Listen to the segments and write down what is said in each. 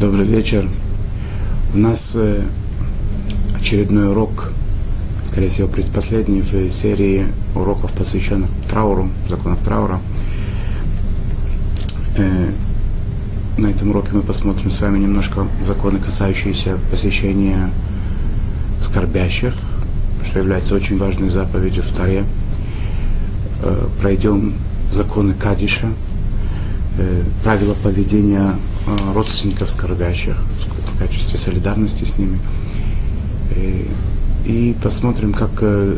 Добрый вечер. У нас э, очередной урок, скорее всего, предпоследний в серии уроков, посвященных трауру, законов траура. Э, на этом уроке мы посмотрим с вами немножко законы, касающиеся посвящения скорбящих, что является очень важной заповедью в Таре. Э, пройдем законы Кадиша, правила поведения родственников скорбящих в качестве солидарности с ними. И, и посмотрим, как, э,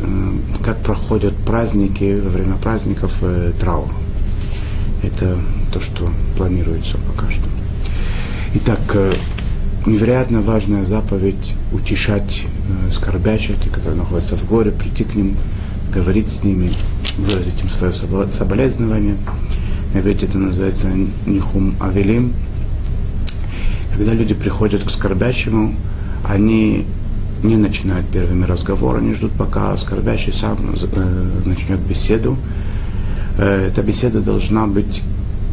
как проходят праздники, во время праздников э, траур. Это то, что планируется пока что. Итак, э, невероятно важная заповедь утешать скорбящих, которые находятся в горе, прийти к ним, говорить с ними, выразить им свое соболезнование. Иврите это называется нихум авелим, когда люди приходят к скорбящему, они не начинают первыми разговор, они ждут, пока скорбящий сам э, начнет беседу. Э, эта беседа должна быть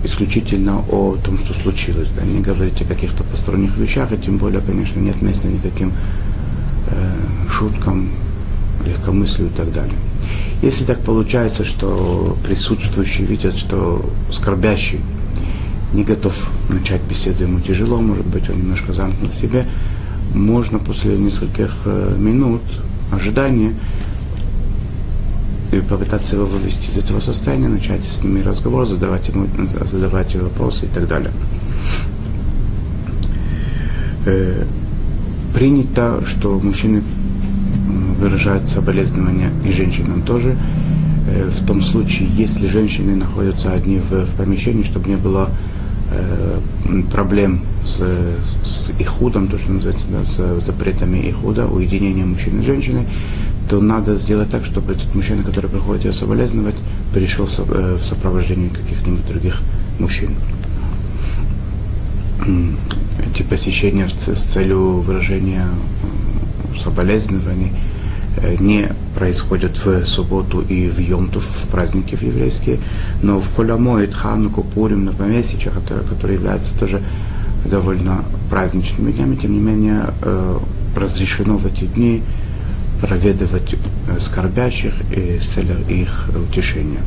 исключительно о том, что случилось. Да, не говорить о каких-то посторонних вещах, и тем более, конечно, нет места никаким э, шуткам, легкомыслию и так далее. Если так получается, что присутствующие видят, что скорбящий не готов начать беседу, ему тяжело, может быть, он немножко замкнут в себе, можно после нескольких э, минут ожидания и попытаться его вывести из этого состояния, начать с ними разговор, задавать ему задавать вопросы и так далее. Э, принято, что мужчины выражают соболезнования и женщинам тоже, э, в том случае, если женщины находятся одни в, в помещении, чтобы не было проблем с, с ихудом, то, что называется, да, с запретами ихуда, уединения мужчины и женщины, то надо сделать так, чтобы этот мужчина, который приходит ее соболезновать, пришел в, э, в сопровождении каких-нибудь других мужчин. Эти посещения с целью выражения э, соболезнований – Э, не происходят в субботу и в Йомтов, в праздники в еврейские, но в Холямоид, Хануку, Пурим, на помесячах, которые являются тоже довольно праздничными днями, тем не менее э, разрешено в эти дни проведывать э, скорбящих и с целью их утешения.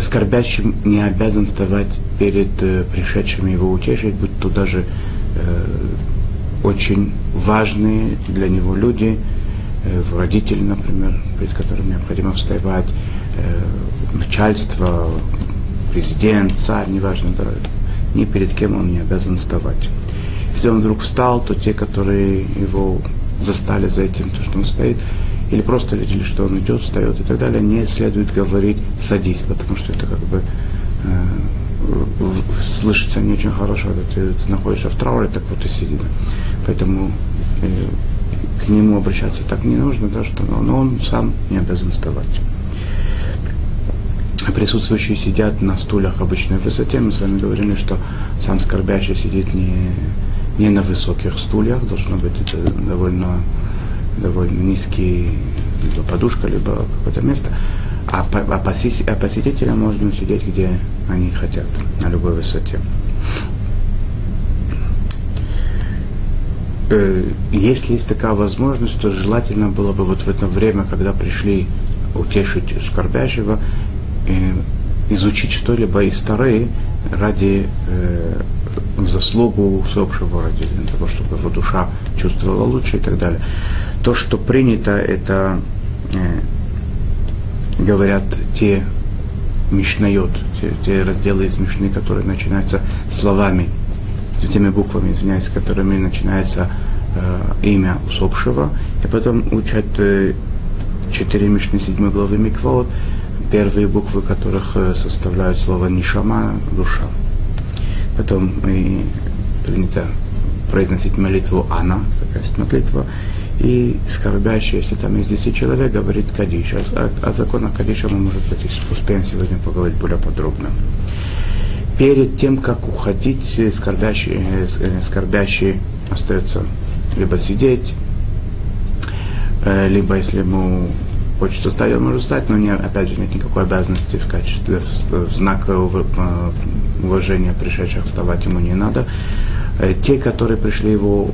Скорбящим не обязан вставать перед пришедшими его утешить, будь то даже очень важные для него люди, э, родители, например, перед которыми необходимо вставать, э, начальство, президент, царь, неважно, да, ни перед кем он не обязан вставать. Если он вдруг встал, то те, которые его застали за этим, то, что он стоит, или просто видели, что он идет, встает и так далее, не следует говорить «садись», потому что это как бы э, слышится не очень хорошо, когда ты, ты находишься в трауре, так вот и сиди. Да. Поэтому э, к нему обращаться так не нужно, да, что, но он сам не обязан вставать. Присутствующие сидят на стульях обычной высоте. Мы с вами говорили, что сам скорбящий сидит не, не на высоких стульях, должно быть это довольно, довольно низкий, либо подушка, либо какое-то место. А, а, посетителям, а можно сидеть, где они хотят, на любой высоте. Э, если есть такая возможность, то желательно было бы вот в это время, когда пришли утешить скорбящего, э, изучить что-либо из Тары ради э, заслугу усопшего, ради того, чтобы его душа чувствовала лучше и так далее. То, что принято, это э, говорят те мишнает, те, те разделы из мишны, которые начинаются словами теми буквами, извиняюсь, которыми начинается э, имя усопшего, и потом учат э, четыре Мишны седьмой главы Миквот, первые буквы которых э, составляют слово Нишама, душа. Потом и принято произносить молитву Ана, такая молитва, и скорбящий, если там есть 10 человек, говорит Кадиш. О, о законах Кадиша мы, может быть, успеем сегодня поговорить более подробно перед тем, как уходить, скорбящий, э, скорбящий остается либо сидеть, э, либо если ему хочется встать, он может встать, но не, опять же нет никакой обязанности в качестве, в, в знак э, уважения пришедших, вставать ему не надо. Те, которые пришли его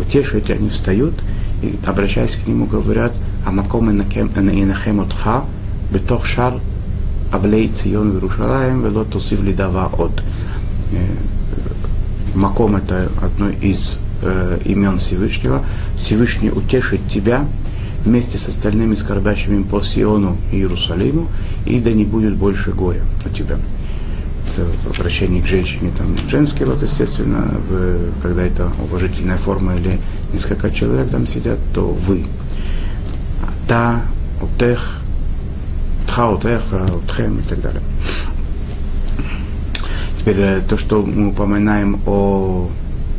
утешить, они встают и, обращаясь к нему, говорят, «Амаком инахем отха, бетох шар авлей цион Иерушалаем, вело тосив лидава от». Маком – это одно из э, имен Всевышнего. Всевышний утешит тебя вместе с остальными скорбящими по Сиону и Иерусалиму, и да не будет больше горя у тебя. Это обращение к женщине, там, женский род, естественно, в, когда это уважительная форма или несколько человек там сидят, то вы. Та, утех, тха, утех, утхем и так далее. Теперь э, то, что мы упоминаем о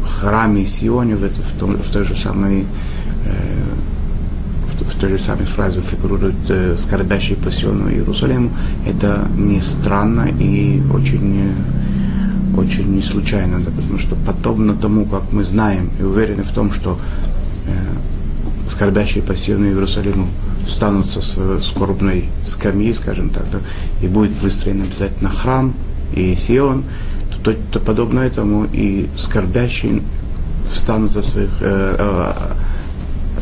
храме Сионе в, в, том, в той же самой э, в, той же самой фразе фигурирует э, скорбящий по Сиону Иерусалиму, это не странно и очень, э, очень не случайно, да, потому что подобно тому, как мы знаем и уверены в том, что э, скорбящие по Сиону Иерусалиму встанут со своей скорбной скамьи, скажем так, да, и будет выстроен обязательно храм и Сион, то, то, то подобно этому и скорбящие встанут со своих э, э,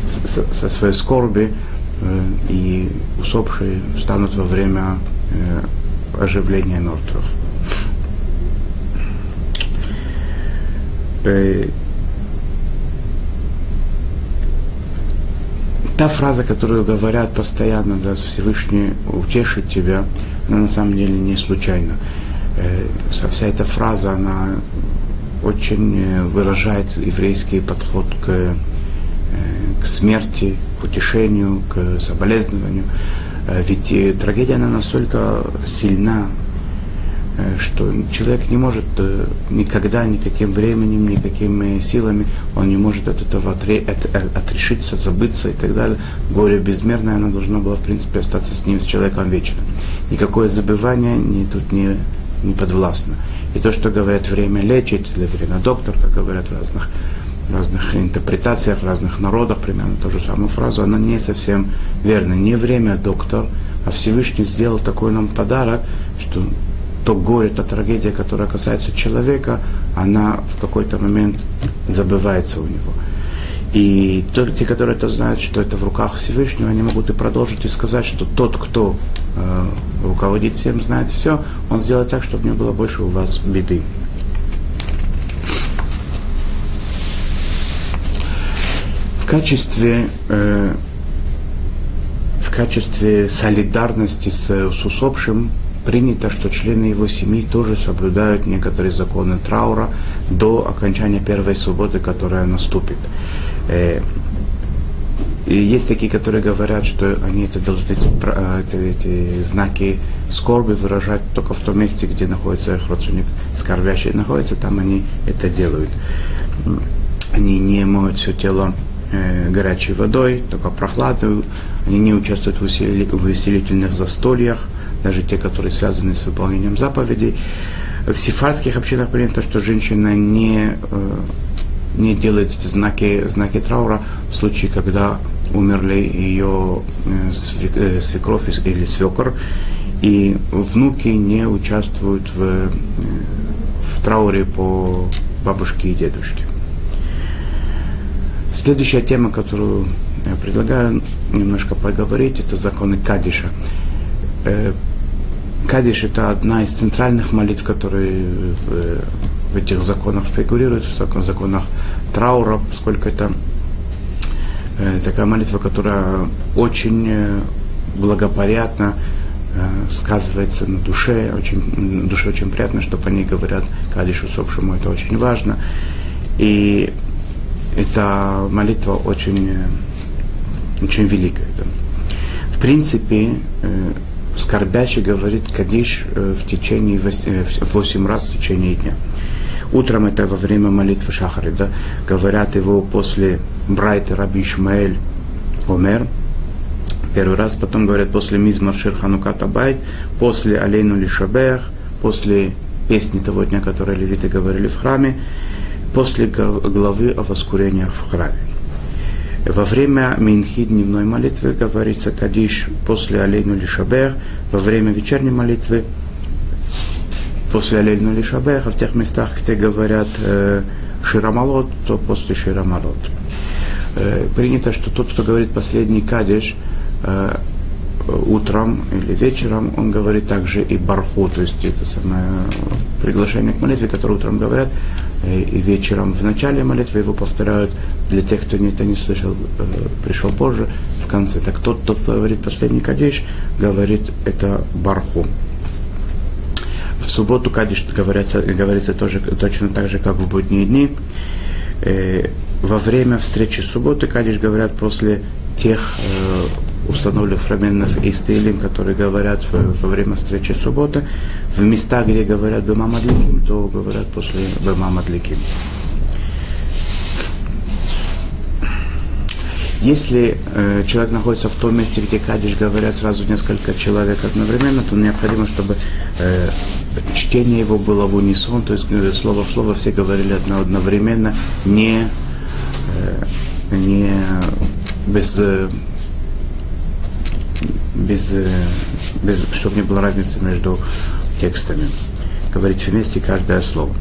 со, своей скорби, э, и усопшие встанут во время э, оживления мертвых. Э, та фраза, которую говорят постоянно, да, Всевышний утешит тебя, она на самом деле не случайна. Вся эта фраза, она очень выражает еврейский подход к к смерти, к утешению, к соболезнованию. Э, ведь э, трагедия, она настолько сильна, э, что человек не может никогда, никаким временем, никакими силами, он не может от этого отрешиться, забыться и так далее. Горе безмерное, оно должно было, в принципе, остаться с ним, с человеком вечно. Никакое забывание не, тут не, не подвластно. И то, что говорят, время лечит, или время доктор, как говорят в разных разных интерпретациях, в разных народах примерно ту же самую фразу, она не совсем верна. Не время доктор, а Всевышний сделал такой нам подарок, что то горе, та трагедия, которая касается человека, она в какой-то момент забывается у него. И те, которые это знают, что это в руках Всевышнего, они могут и продолжить и сказать, что тот, кто э, руководит всем, знает все, он сделает так, чтобы не было больше у вас беды. Качестве, э, в качестве солидарности с, с усопшим принято, что члены его семьи тоже соблюдают некоторые законы траура до окончания первой субботы, которая наступит. Э, и есть такие, которые говорят, что они это должны эти, эти знаки скорби выражать только в том месте, где находится их родственник скорбящий находится, там они это делают. Они не моют все тело э, горячей водой, только прохладную. Они не участвуют в, усилительных застольях, даже те, которые связаны с выполнением заповедей. В сифарских общинах принято, что женщина не, э, не делает эти знаки, знаки траура в случае, когда умерли ее э, э свекровь или свекор, и внуки не участвуют в, э, в трауре по бабушке и дедушке. Следующая тема, которую я предлагаю немножко поговорить, это законы Кадиша. Э, Кадиш это одна из центральных молитв, которые в этих законах фигурируют, в законах траура, поскольку это э, такая молитва, которая очень э, благоприятно сказывается на душе, очень, душе очень приятно, что по ней говорят Кадиш усопшему, это очень важно. И эта молитва очень, э, очень великая. В принципе, э, скорбящий говорит Кадиш э, в течение 8 раз в течение дня. Утром это во время молитвы Шахары, да, говорят его после Брайта Раби Ишмаэль Омер, первый раз, потом говорят после Мизмар Ширханука Табайт, после Алейну Лишабех, после песни того дня, которые левиты говорили в храме, после главы о воскурениях в храме. Во время Минхи дневной молитвы говорится Кадиш после Алейну Лишабер, во время вечерней молитвы после Алельна Лишабех, а в тех местах, где говорят э, Ширамалот, то после Ширамалот. Э, принято, что тот, кто говорит последний кадиш, э, утром или вечером, он говорит также и барху, то есть это самое приглашение к молитве, которое утром говорят, э, и вечером в начале молитвы его повторяют для тех, кто это не слышал, э, пришел позже, в конце. Так тот, тот, кто говорит последний кадиш, говорит это барху. В субботу кадиш говорится, говорится тоже, точно так же, как в будние дни. Э, во время встречи субботы кадиш говорят после тех установленных фрагментов из Тейлим, которые говорят во время встречи субботы, в местах, где говорят Бема Мадликим, то говорят после Бема Мадликим. Если э, человек находится в том месте, где Кадиш говорят сразу несколько человек одновременно, то необходимо, чтобы э, чтение его было в унисон, то есть э, слово в слово все говорили одновременно, не, э, не без э, без, э, без, чтобы не было разницы между текстами. Говорить вместе каждое слово.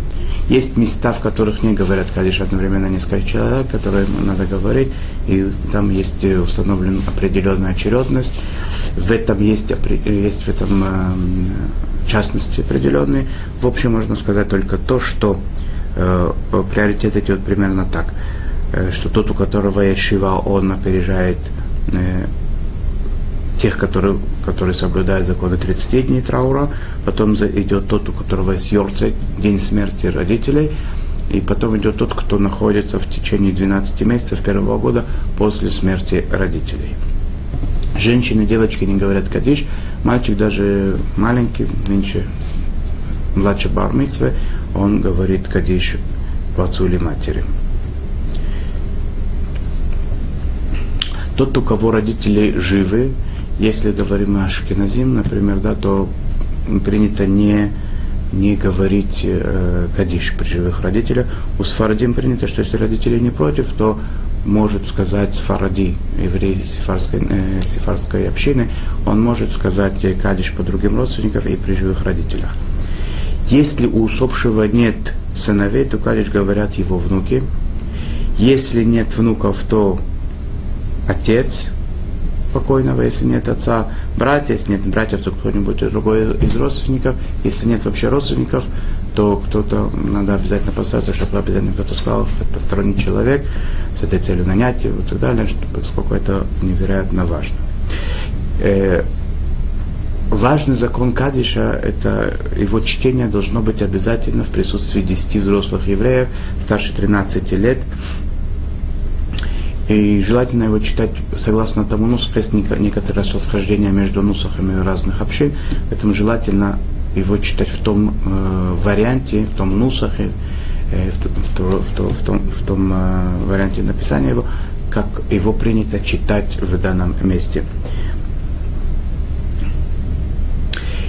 Есть места, в которых не говорят Кадиш одновременно несколько человек, которые надо говорить, и там есть э, установлена определенная очередность. В этом есть, есть в этом э, частности определенные. В общем, можно сказать только то, что э, приоритет идет примерно так, э, что тот, у которого есть шива, он опережает э, тех, которые, которые соблюдают законы 30 дней траура, потом идет тот, у которого есть Йорце, день смерти родителей, и потом идет тот, кто находится в течение 12 месяцев первого года после смерти родителей. Женщины, девочки не говорят кадиш, мальчик даже маленький, меньше, младше бармитсвы, он говорит кадиш по отцу или матери. Тот, у кого родители живы, если говорим о Ашкеназим, например, да, то принято не, не говорить э, кадиш при живых родителях. У Сфарадим принято, что если родители не против, то может сказать Сфаради, еврей сефарской, э, сефарской общины, он может сказать кадиш по другим родственникам и при живых родителях. Если у усопшего нет сыновей, то кадиш говорят его внуки. Если нет внуков, то отец, покойного, если нет отца, братья, если нет братьев, то кто-нибудь другой из родственников. Если нет вообще родственников, то кто-то, надо обязательно постараться, чтобы обязательно кто-то сказал, это посторонний человек, с этой целью нанять его и так далее, поскольку это невероятно важно. Э, важный закон Кадиша, это его чтение должно быть обязательно в присутствии 10 взрослых евреев старше 13 лет, и желательно его читать согласно тому нусаху, есть некоторое расхождение между нусахами разных общин, поэтому желательно его читать в том э, варианте, в том нусахе, э, в, в, в, в том, в том э, варианте написания его, как его принято читать в данном месте.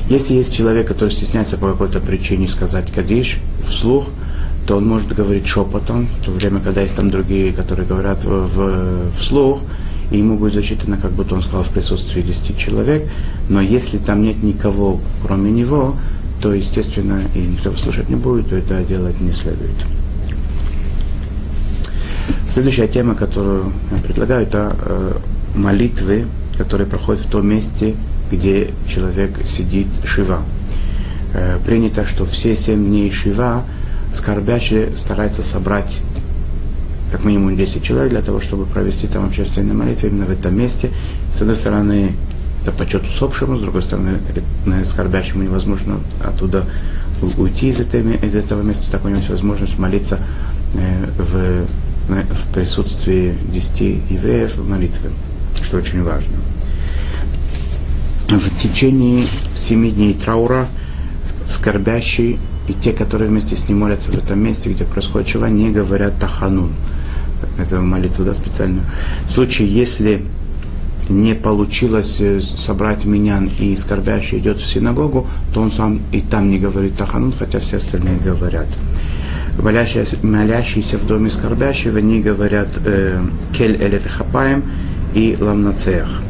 Если есть человек, который стесняется по какой-то причине сказать кадиш вслух, то он может говорить шепотом, в то время, когда есть там другие, которые говорят в, вслух, и ему будет зачитано, как будто он сказал в присутствии 10 человек, но если там нет никого, кроме него, то, естественно, и никто слушать не будет, то это делать не следует. Следующая тема, которую я предлагаю, это э, молитвы, которые проходят в том месте, где человек сидит шива. Э, принято, что все семь дней шива скорбящий старается собрать как минимум 10 человек для того, чтобы провести там общественную молитву именно в этом месте. С одной стороны, это почет усопшему, с другой стороны, скорбящему невозможно оттуда уйти из, этой, из этого места, так у него есть возможность молиться э, в, в присутствии 10 евреев в молитве, что очень важно. В течение семи дней траура скорбящий и те, которые вместе с ним молятся в этом месте, где происходит чува, не говорят таханун. Это молитву, да, специально. В случае, если не получилось э, собрать минян и скорбящий идет в синагогу, то он сам и там не говорит таханун, хотя все остальные говорят. Молящиеся, молящиеся в доме скорбящего не говорят э, кель эль хапаем и ламнацеях.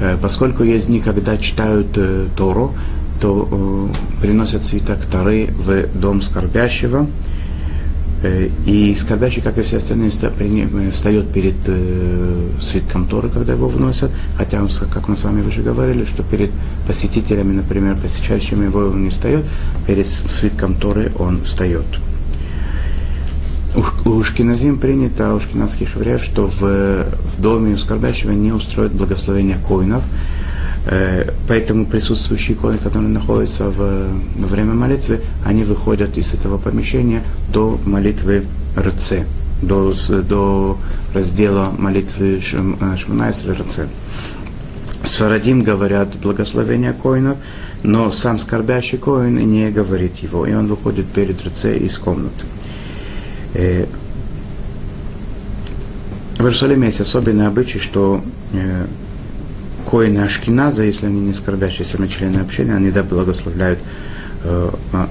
Э, поскольку есть дни, когда читают э, Тору, то э, приносят свиток Тары в дом скорбящего, э, и скорбящий, как и все остальные, э, встает перед э, свитком Торы, когда его вносят. Хотя, как мы с вами уже говорили, что перед посетителями, например, посещающими его он не встает, перед свитком Торы он встает. У Шкиназим принято, у шкиназских евреев, что в, в доме у скорбящего не устроят благословения коинов, поэтому присутствующие иконы, которые находятся в, во время молитвы, они выходят из этого помещения до молитвы РЦ, до, до раздела молитвы э, Шманайс РЦ. Сфарадим говорят благословение коинов, но сам скорбящий коин не говорит его, и он выходит перед РЦ из комнаты. Э, в Иерусалиме есть особенный обычай, что коины Ашкиназа, если они не скорбящие сами члены общения, они да благословляют, э, э,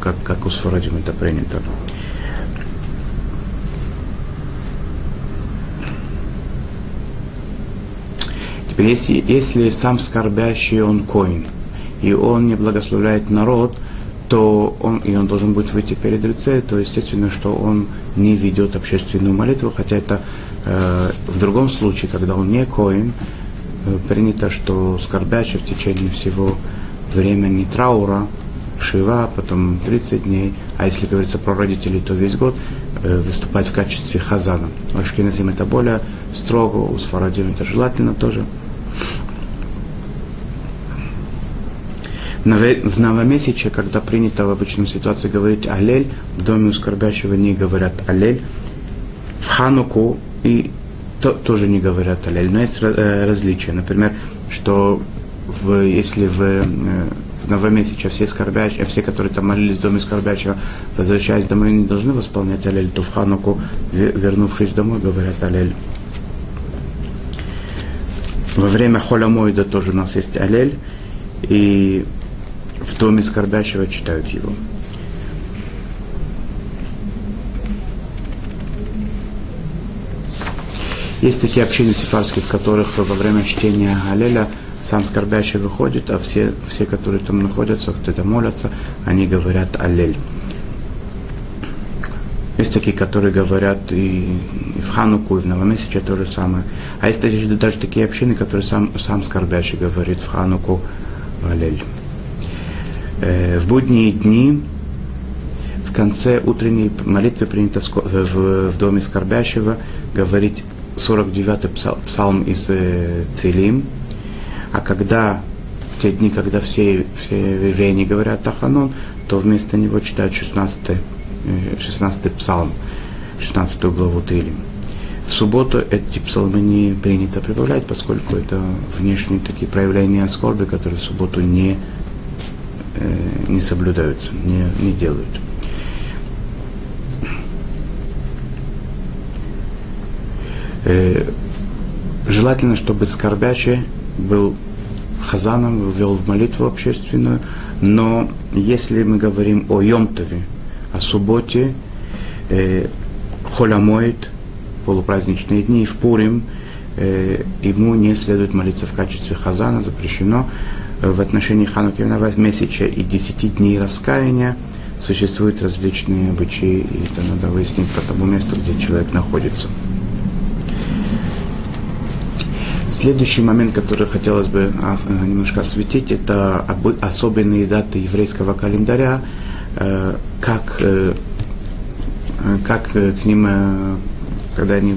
как, как у Сфарадим это принято. Теперь, если, если сам скорбящий он коин, и он не благословляет народ, то он, и он должен будет выйти перед лице, то естественно, что он не ведет общественную молитву, хотя это э, в другом случае, когда он не коин, принято, что скорбящий в течение всего времени траура, шива, потом 30 дней, а если говорится про родителей, то весь год э, выступать в качестве хазана. У Ашкеназим это более строго, у Сфарадим это желательно тоже. В новомесяче, когда принято в обычной ситуации говорить «Алель», в доме у скорбящего не говорят «Алель», в Хануку и то, тоже не говорят алель, но есть э, различия. Например, что в, если в, э, в новомесяче все скорбящие, все, которые там молились в доме скорбящего, возвращаясь домой, не должны восполнять алель, то в Хануку, вернувшись домой, говорят алель. Во время холямоида тоже у нас есть алель, и в доме скорбящего читают его. Есть такие общины сефарские, в которых во время чтения Алеля сам скорбящий выходит, а все, все которые там находятся, кто-то молятся, они говорят Аллель. Есть такие, которые говорят и, и в Хануку, и в Новомесяче то же самое. А есть даже такие общины, которые сам, сам скорбящий говорит в Хануку Аллель. Э, в будние дни в конце утренней молитвы принято в, в, в доме скорбящего говорить 49-й псалм из э, Целим, а когда те дни, когда все, все евреи говорят Таханон, то вместо него читают 16 16 э, псалм, 16 главу Тилим. В субботу эти псалмы не принято прибавлять, поскольку это внешние такие проявления скорби, которые в субботу не, э, не соблюдаются, не, не делают. Э, желательно, чтобы скорбящий был хазаном, ввел в молитву общественную, но если мы говорим о Йомтове, о субботе, э, холямоид, полупраздничные дни, в Пурим, э, ему не следует молиться в качестве хазана, запрещено. В отношении Хануки месяча и десяти дней раскаяния существуют различные обычаи, и это надо выяснить по тому месту, где человек находится. Следующий момент, который хотелось бы а, немножко осветить, это особенные даты еврейского календаря, э, как, э, как к ним, э, когда они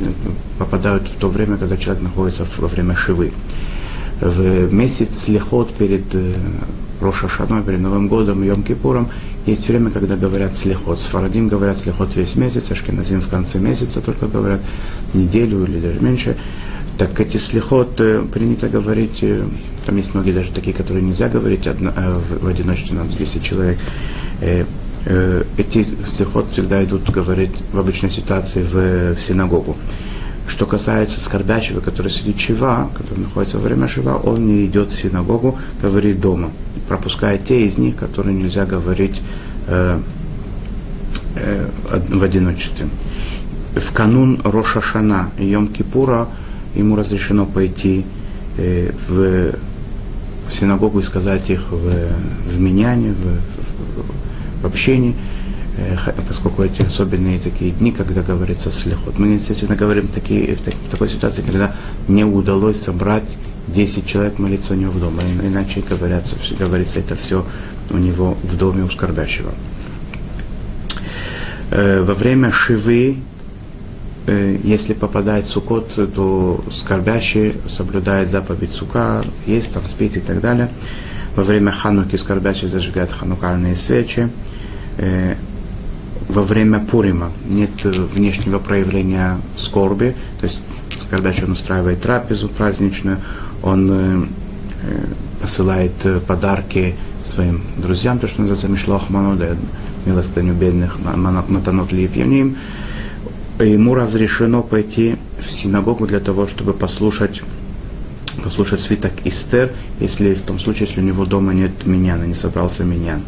попадают в то время, когда человек находится во время Шивы. В месяц Лехот перед Роша Шаной, перед Новым годом и Йом-Кипуром есть время, когда говорят слехот. Фарадим говорят слехот весь месяц, Ашкеназим в конце месяца только говорят неделю или даже меньше. Так эти слихот э, принято говорить, э, там есть многие даже такие, которые нельзя говорить одно, э, в, в одиночестве, надо 10 человек. Эти слихот всегда идут говорить в обычной ситуации в, в синагогу. Что касается скорбящего, который сидит шива, который находится во время шива, он не идет в синагогу, говорит дома, пропуская те из них, которые нельзя говорить э, э, в одиночестве. В канун Рошашана и Йом-Кипура ему разрешено пойти э, в синагогу и сказать их в, в меняне, в, в, в общении, э, поскольку эти особенные такие дни, когда говорится слихот. Мы, естественно, говорим такие, в, в такой ситуации, когда не удалось собрать 10 человек молиться у него в доме, иначе говорится, говорится это все у него в доме у скорбящего. Э, во время шивы если попадает сукот, то скорбящий соблюдает заповедь сука, есть там, спит и так далее. Во время хануки скорбящий зажигает ханукальные свечи. Э, во время Пурима нет внешнего проявления скорби, то есть скорбящий он устраивает трапезу праздничную, он э, посылает подарки своим друзьям, то, что называется Мишлох Мануда, милостыню бедных Матанот Лиевьяним, ему разрешено пойти в синагогу для того, чтобы послушать, послушать свиток Истер, если в том случае, если у него дома нет миняна, не собрался минян.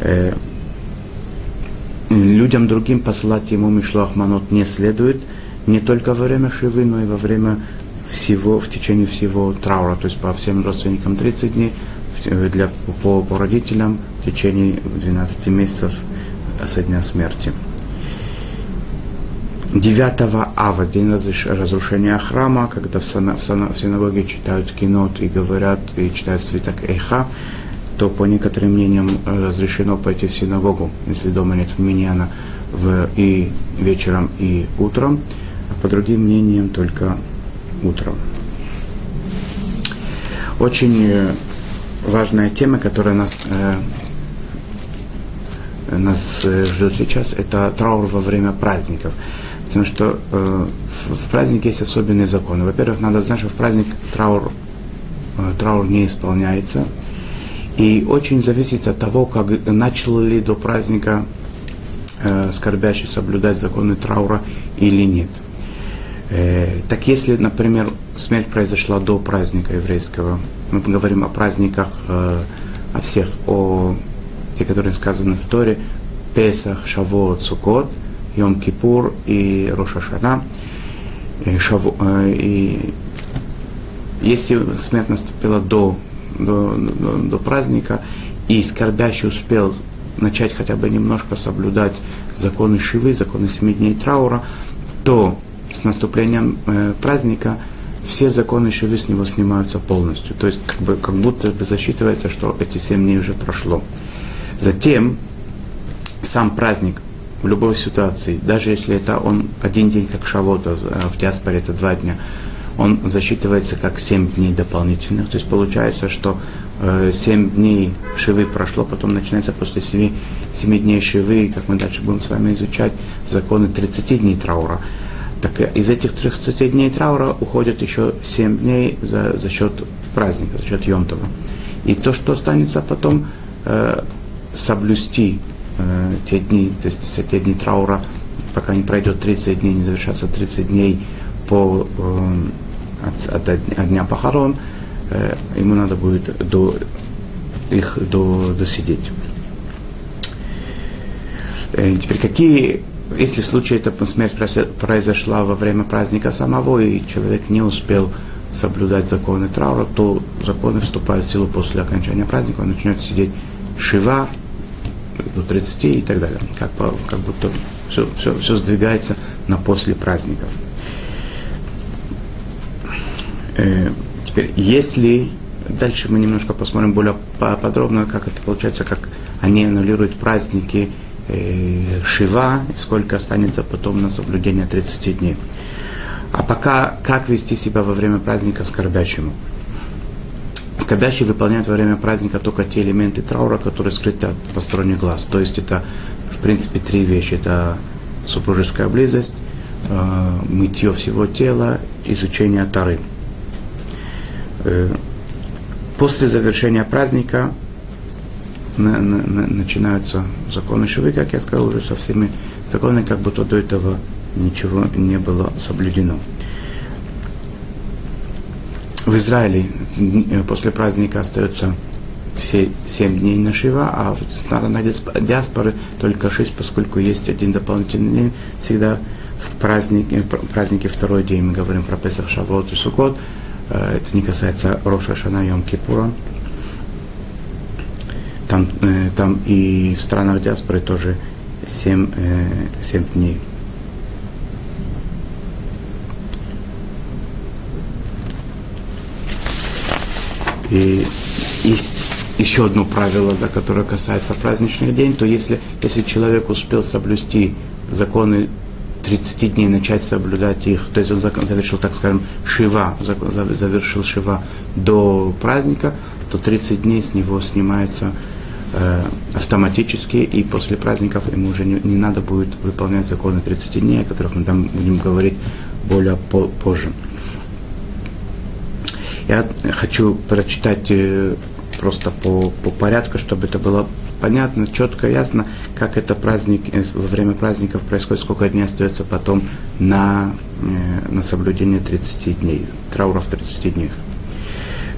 Э, людям другим посылать ему Мишлах Манот не следует, не только во время Шивы, но и во время всего, в течение всего траура, то есть по всем родственникам 30 дней, для, по, по родителям в течение 12 месяцев со дня смерти. 9 ава, день разрушения храма, когда в, сана, в, сана, в синагоге читают кинот и говорят, и читают свиток Эйха, то по некоторым мнениям разрешено пойти в синагогу, если дома нет миньяна, в, и вечером, и утром, а по другим мнениям только утром. Очень э, важная тема, которая нас, э, нас э, ждет сейчас, это траур во время праздников. Потому что э, в, праздник есть особенные законы. Во-первых, надо знать, что в праздник траур, э, траур не исполняется. И очень зависит от того, как начал ли до праздника э, скорбящий соблюдать законы траура или нет. Э, так если, например, смерть произошла до праздника еврейского, мы говорим о праздниках, э, о всех, о те, которые сказаны в Торе, Песах, Шавот, Сукот – Йом-Кипур и Рошашана. И, Шаву, э, и если смерть наступила до, до, до, до праздника, и скорбящий успел начать хотя бы немножко соблюдать законы Шивы, законы семи дней траура, то с наступлением э, праздника все законы Шивы с него снимаются полностью. То есть как, бы, как будто бы засчитывается, что эти семь дней уже прошло. Затем сам праздник в любой ситуации, даже если это он один день, как Шавот, а в диаспоре это два дня, он засчитывается как семь дней дополнительных. То есть получается, что э, семь дней Шивы прошло, потом начинается после семи 7 дней Шивы, как мы дальше будем с вами изучать, законы 30 дней траура. Так из этих 30 дней траура уходит еще 7 дней за, за счет праздника, за счет Йонтова. И то, что останется потом, э, соблюсти э, те дни, то есть те дни траура, пока не пройдет 30 дней, не завершатся 30 дней по, э, от, от, от дня похорон, э, ему надо будет до, их до, досидеть. Э, теперь какие, если в случае эта смерть произошла во время праздника самого, и человек не успел соблюдать законы траура, то законы вступают в силу после окончания праздника, он начнет сидеть шива, до 30 и так далее. Как, как будто все, все, все сдвигается на после праздников. Э, теперь, если дальше мы немножко посмотрим более подробно, как это получается, как они аннулируют праздники э, Шива, и сколько останется потом на соблюдение 30 дней. А пока, как вести себя во время праздника скорбящему? Скорбящие выполняют во время праздника только те элементы траура, которые скрыты от посторонних глаз. То есть это, в принципе, три вещи. Это супружеская близость, э, мытье всего тела, изучение Тары. Э, после завершения праздника на, на, на, начинаются законы Шивы, как я сказал, уже со всеми законами, как будто до этого ничего не было соблюдено в Израиле э, после праздника остается все семь дней на Шива, а в странах диаспоры только шесть, поскольку есть один дополнительный день, всегда в празднике, в празднике второй день, мы говорим про Песах, Шавот и Сукот, Э, это не касается Роша Шана Йом Кипура. Там, э, там и в странах диаспоры тоже 7, 7 дней. И есть еще одно правило, да, которое касается праздничных дней, то если, если человек успел соблюсти законы 30 дней начать соблюдать их, то есть он завершил, так скажем, шива, завершил шива до праздника, то 30 дней с него снимается э, автоматически, и после праздников ему уже не, не надо будет выполнять законы 30 дней, о которых мы там будем говорить более по, позже. Я хочу прочитать э, просто по, по порядку, чтобы это было понятно, четко, ясно, как это праздник, э, во время праздников происходит, сколько дней остается потом на, э, на соблюдение 30 дней, трауров 30 дней.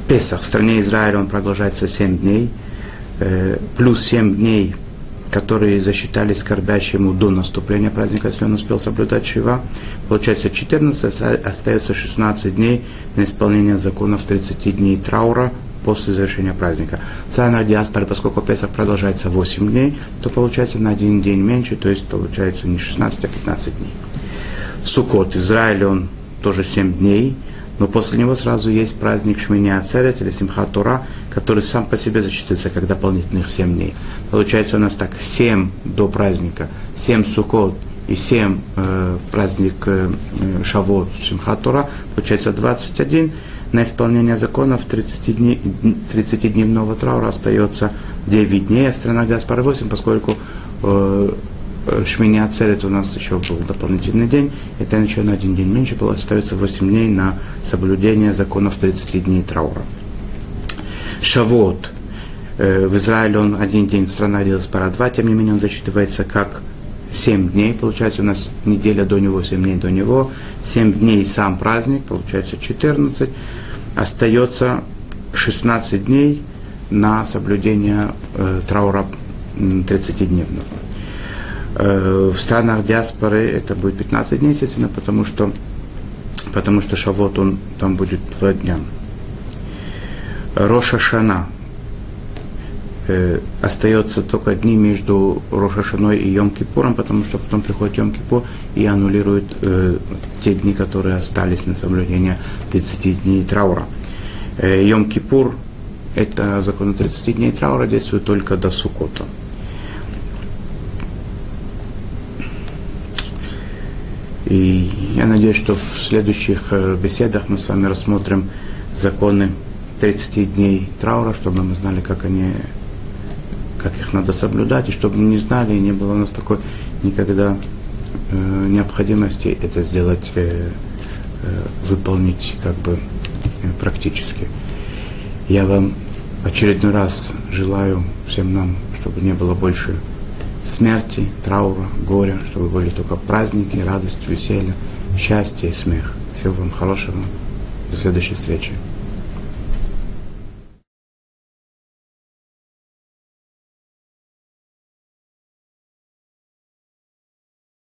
Песах в стране Израиля он продолжается 7 дней, плюс 7 дней, которые засчитались скорбящему до наступления праздника, если он успел соблюдать Шива. Получается 14, остается 16 дней на исполнение законов 30 дней траура после завершения праздника. В диаспоры, поскольку Песах продолжается 8 дней, то получается на один день меньше, то есть получается не 16, а 15 дней. В Суккот, Израиль, он тоже 7 дней, но после него сразу есть праздник Шмини Ацерет или Симхат Тура, который сам по себе зачислится как дополнительных 7 дней. Получается у нас так, 7 до праздника, 7 Суккот и 7 э, праздник э, Шавот Симхат Тура, получается 21, на исполнение законов 30 дней, 30-дневного траура остается 9 дней, а страна Гаспар 8, поскольку э, э Шмини Ацерет у нас еще был дополнительный день, это еще на один день меньше, было, остается 8 дней на соблюдение законов 30 дней траура. Шавот. Э, в Израиле он один день, страна Диаспора 2, тем не менее он засчитывается как 7 дней, получается у нас неделя до него, 7 дней до него, 7 дней сам праздник, получается 14, остается 16 дней на соблюдение э, траура 30-дневного. Э, в странах диаспоры это будет 15 дней, естественно, потому что, потому что Шавот он там будет два дня. Роша Шана э, остается только дни между Рошашаной и Йом-Кипуром, потому что потом приходит Йом-Кипур и аннулирует э, те дни, которые остались на соблюдение 30 дней траура. Э, Йом-Кипур, это закон 30 дней траура, действует только до Сукота. И я надеюсь, что в следующих э, беседах мы с вами рассмотрим законы 30 дней траура, чтобы мы знали, как они как их надо соблюдать, и чтобы мы не знали, и не было у нас такой никогда э, необходимости это сделать, э, э, выполнить как бы э, практически. Я вам очередной раз желаю всем нам, чтобы не было больше смерти, траура, горя, чтобы были только праздники, радость, веселье, счастье и смех. Всего вам хорошего. До следующей встречи.